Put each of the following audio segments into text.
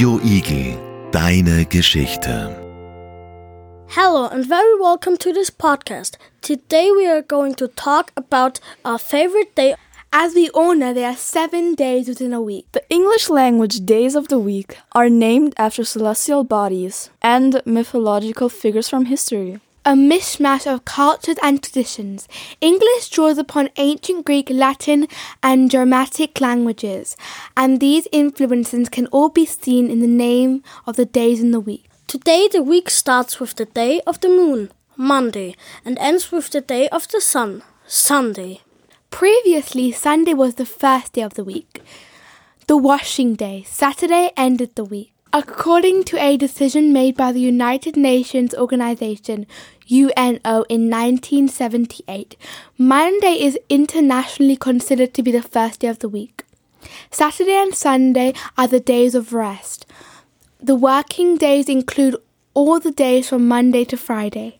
Radio Igel, deine Geschichte. Hello and very welcome to this podcast. Today we are going to talk about our favorite day. As we all know, there are seven days within a week. The English language days of the week are named after celestial bodies and mythological figures from history. A mishmash of cultures and traditions. English draws upon ancient Greek, Latin, and Germanic languages, and these influences can all be seen in the name of the days in the week. Today the week starts with the day of the moon, Monday, and ends with the day of the sun, Sunday. Previously, Sunday was the first day of the week. The washing day, Saturday, ended the week. According to a decision made by the United Nations Organization, UNO, in 1978, Monday is internationally considered to be the first day of the week. Saturday and Sunday are the days of rest. The working days include all the days from Monday to Friday.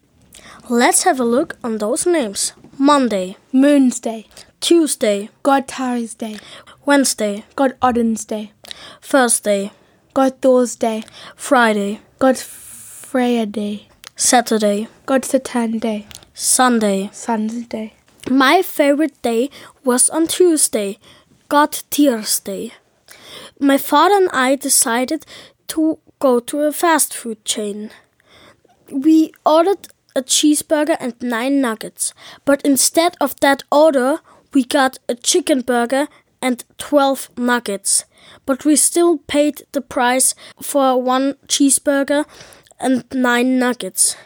Let's have a look on those names. Monday, Moon's Day, Tuesday, God Tyr's Day, Wednesday, God Odin's Day, Thursday, God Thursday. Friday, God Freya Day, Saturday, God Saturn Day, Sunday. Sun's My favorite day was on Tuesday, God Tyr's Day. My father and I decided to go to a fast food chain. We ordered a cheeseburger and nine nuggets, but instead of that order, we got a chicken burger and 12 nuggets. But we still paid the price for one cheeseburger and nine nuggets.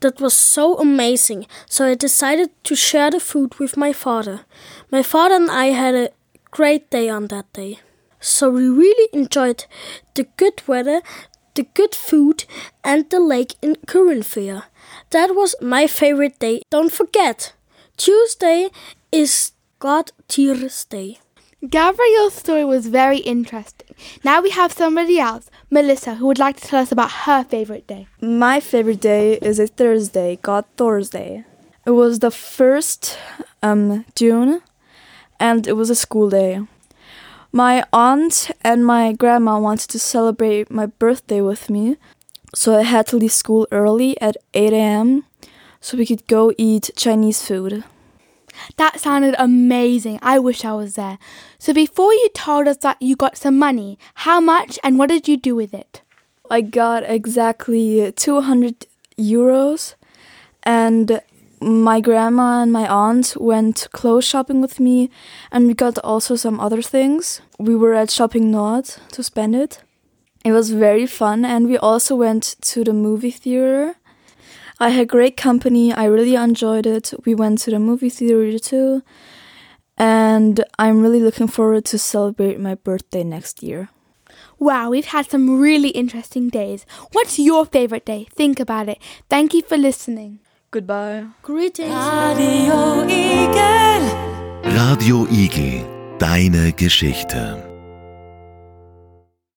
That was so amazing, so I decided to share the food with my father. My father and I had a great day on that day. So we really enjoyed the good weather, the good food, and the lake in Carinthia. That was my favorite day. Don't forget, Tuesday is God Tyr's Day. Gabriel's story was very interesting. Now we have somebody else, Melisa, who would like to tell us about her favorite day. My favorite day is a Thursday, God Thursday. It was the first um, June, and it was a school day. My aunt and my grandma wanted to celebrate my birthday with me, so I had to leave school early at 8 a.m. so we could go eat Chinese food. That sounded amazing. I wish I was there. So before you told us that you got some money, how much and what did you do with it? I got exactly 200 euros, and my grandma and my aunt went clothes shopping with me, and we got also some other things. We were at Shopping Nord to spend it. It was very fun, and we also went to the movie theater. I had great company. I really enjoyed it. We went to the movie theater too, and I'm really looking forward to celebrate my birthday next year. Wow, we've had some really interesting days. What's your favorite day? Think about it. Thank you for listening. Goodbye. Greetings. Radio Igel, deine Geschichte.